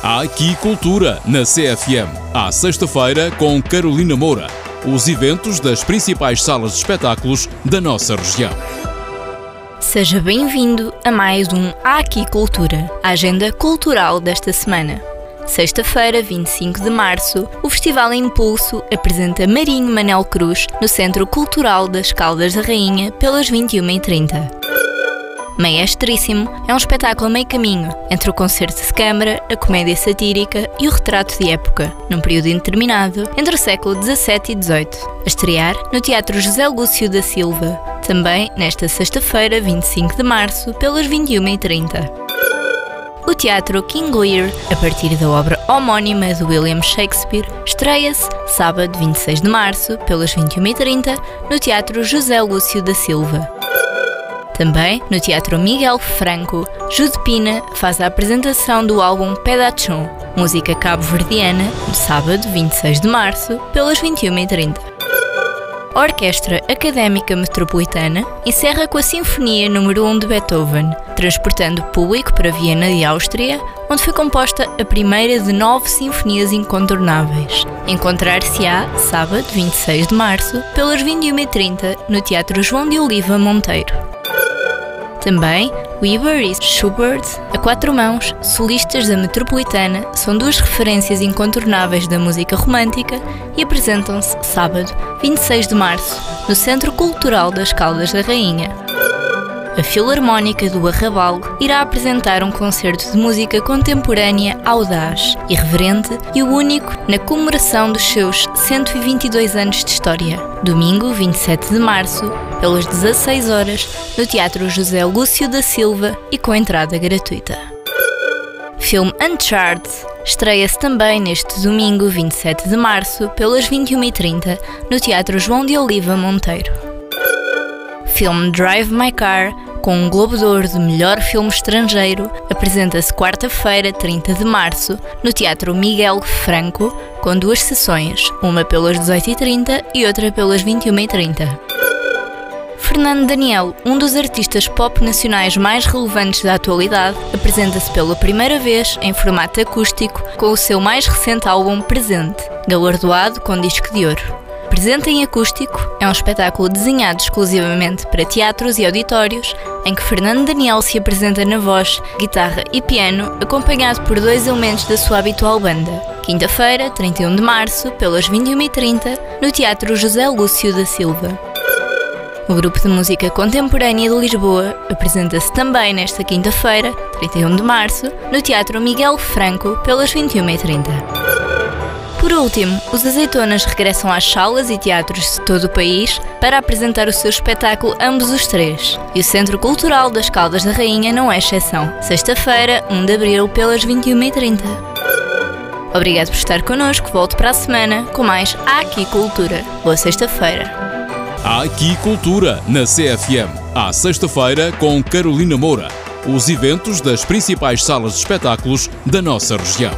Há aqui cultura na CFM. À sexta-feira com Carolina Moura. Os eventos das principais salas de espetáculos da nossa região. Seja bem-vindo a mais um Há Aqui Cultura, a agenda cultural desta semana. Sexta-feira, 25 de março, o Festival Impulso apresenta Marinho Manel Cruz no Centro Cultural das Caldas da Rainha pelas 21h30. Maestríssimo é um espetáculo meio caminho entre o concerto de câmara, a comédia satírica e o retrato de época, num período indeterminado entre o século XVII e XVIII, a estrear no Teatro José Lúcio da Silva, também nesta sexta-feira, 25 de março, pelas 21h30. O Teatro King Lear, a partir da obra homónima de William Shakespeare, estreia-se sábado 26 de março, pelas 21h30, no Teatro José Lúcio da Silva. Também, no Teatro Miguel Franco, Jude Pina faz a apresentação do álbum Pedachon, música cabo-verdiana, no sábado 26 de março, pelas 21h30. A Orquestra Académica Metropolitana encerra com a Sinfonia número 1 de Beethoven, transportando o público para Viena e Áustria, onde foi composta a primeira de nove sinfonias incontornáveis. Encontrar-se-á, sábado 26 de março, pelas 21h30, no Teatro João de Oliva Monteiro. Também, Weber e Schubert, a quatro mãos, solistas da Metropolitana, são duas referências incontornáveis da música romântica e apresentam-se sábado, 26 de março, no Centro Cultural das Caldas da Rainha. A Filarmónica do Arrabal irá apresentar um concerto de música contemporânea audaz, irreverente e o único na comemoração dos seus 122 anos de história. Domingo, 27 de março, pelas 16 horas, no Teatro José Lúcio da Silva e com entrada gratuita. Filme Uncharted estreia-se também neste domingo, 27 de março, pelas 21h30, no Teatro João de Oliva Monteiro. Filme Drive My Car com um Globo de Ouro de Melhor Filme Estrangeiro, apresenta-se quarta-feira, 30 de março, no Teatro Miguel Franco, com duas sessões, uma pelas 18h30 e outra pelas 21h30. Fernando Daniel, um dos artistas pop nacionais mais relevantes da atualidade, apresenta-se pela primeira vez em formato acústico com o seu mais recente álbum Presente, galardoado com disco de ouro. Presente em Acústico é um espetáculo desenhado exclusivamente para teatros e auditórios, em que Fernando Daniel se apresenta na voz, guitarra e piano, acompanhado por dois elementos da sua habitual banda. Quinta-feira, 31 de março, pelas 21h30, no Teatro José Lúcio da Silva. O grupo de música contemporânea de Lisboa apresenta-se também nesta quinta-feira, 31 de março, no Teatro Miguel Franco, pelas 21h30. Por último, os Azeitonas regressam às salas e teatros de todo o país para apresentar o seu espetáculo Ambos os Três. E o Centro Cultural das Caldas da Rainha não é exceção. Sexta-feira, 1 de abril, pelas 21h30. Obrigado por estar connosco. Volto para a semana com mais Aqui Cultura. Boa sexta-feira. Aqui cultura na CFM. À sexta-feira com Carolina Moura. Os eventos das principais salas de espetáculos da nossa região.